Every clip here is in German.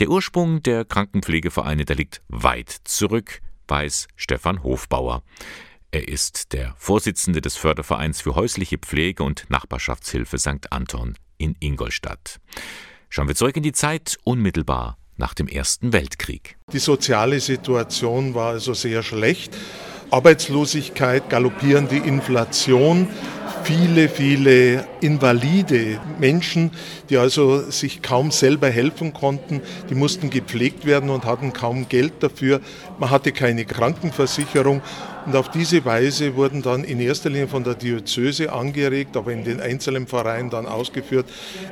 Der Ursprung der Krankenpflegevereine, der liegt weit zurück, weiß Stefan Hofbauer. Er ist der Vorsitzende des Fördervereins für häusliche Pflege und Nachbarschaftshilfe St. Anton in Ingolstadt. Schauen wir zurück in die Zeit unmittelbar nach dem Ersten Weltkrieg. Die soziale Situation war also sehr schlecht. Arbeitslosigkeit, galoppierende Inflation, viele, viele invalide Menschen, die also sich kaum selber helfen konnten. Die mussten gepflegt werden und hatten kaum Geld dafür. Man hatte keine Krankenversicherung. Und auf diese Weise wurden dann in erster Linie von der Diözese angeregt, aber in den einzelnen Vereinen dann ausgeführt,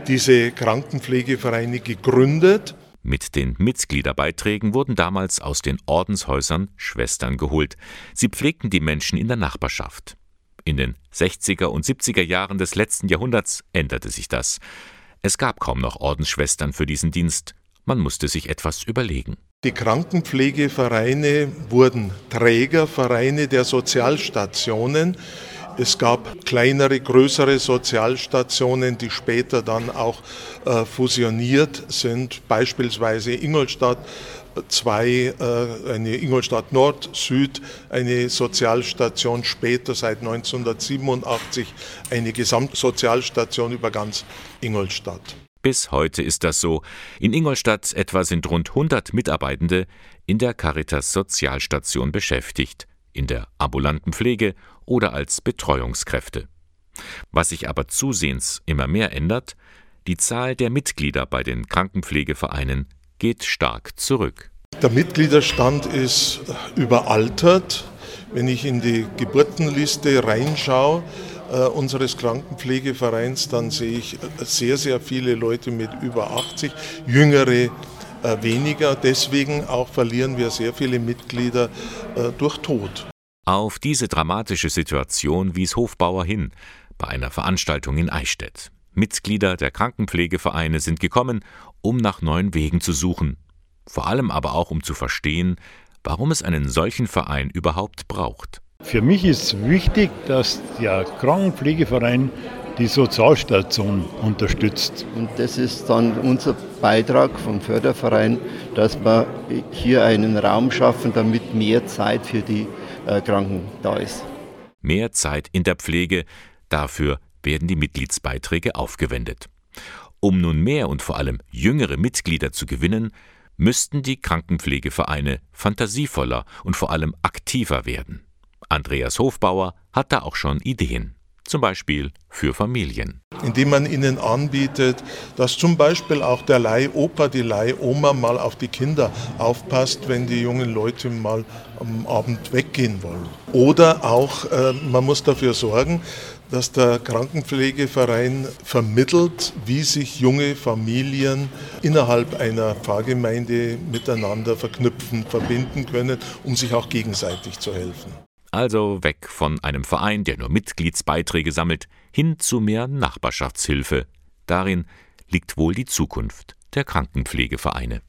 diese Krankenpflegevereine gegründet. Mit den Mitgliederbeiträgen wurden damals aus den Ordenshäusern Schwestern geholt. Sie pflegten die Menschen in der Nachbarschaft. In den 60er und 70er Jahren des letzten Jahrhunderts änderte sich das. Es gab kaum noch Ordensschwestern für diesen Dienst. Man musste sich etwas überlegen. Die Krankenpflegevereine wurden Trägervereine der Sozialstationen. Es gab kleinere, größere Sozialstationen, die später dann auch äh, fusioniert sind, beispielsweise Ingolstadt zwei, äh, eine Ingolstadt Nord, Süd, eine Sozialstation, später seit 1987 eine Gesamtsozialstation über ganz Ingolstadt. Bis heute ist das so. In Ingolstadt etwa sind rund 100 Mitarbeitende in der Caritas Sozialstation beschäftigt, in der ambulanten Pflege oder als Betreuungskräfte. Was sich aber zusehends immer mehr ändert, die Zahl der Mitglieder bei den Krankenpflegevereinen geht stark zurück. Der Mitgliederstand ist überaltert. Wenn ich in die Geburtenliste reinschaue, äh, unseres Krankenpflegevereins, dann sehe ich sehr, sehr viele Leute mit über 80, jüngere äh, weniger. Deswegen auch verlieren wir sehr viele Mitglieder äh, durch Tod. Auf diese dramatische Situation wies Hofbauer hin bei einer Veranstaltung in Eichstätt. Mitglieder der Krankenpflegevereine sind gekommen, um nach neuen Wegen zu suchen, vor allem aber auch um zu verstehen, warum es einen solchen Verein überhaupt braucht. Für mich ist wichtig, dass der Krankenpflegeverein die Sozialstation unterstützt. Und das ist dann unser Beitrag vom Förderverein, dass wir hier einen Raum schaffen, damit mehr Zeit für die äh, Kranken da ist. Mehr Zeit in der Pflege, dafür werden die Mitgliedsbeiträge aufgewendet. Um nun mehr und vor allem jüngere Mitglieder zu gewinnen, müssten die Krankenpflegevereine fantasievoller und vor allem aktiver werden. Andreas Hofbauer hat da auch schon Ideen zum Beispiel für Familien. Indem man ihnen anbietet, dass zum Beispiel auch der Leihopa, die Leihoma mal auf die Kinder aufpasst, wenn die jungen Leute mal am Abend weggehen wollen. Oder auch, äh, man muss dafür sorgen, dass der Krankenpflegeverein vermittelt, wie sich junge Familien innerhalb einer Pfarrgemeinde miteinander verknüpfen, verbinden können, um sich auch gegenseitig zu helfen. Also weg von einem Verein, der nur Mitgliedsbeiträge sammelt, hin zu mehr Nachbarschaftshilfe. Darin liegt wohl die Zukunft der Krankenpflegevereine.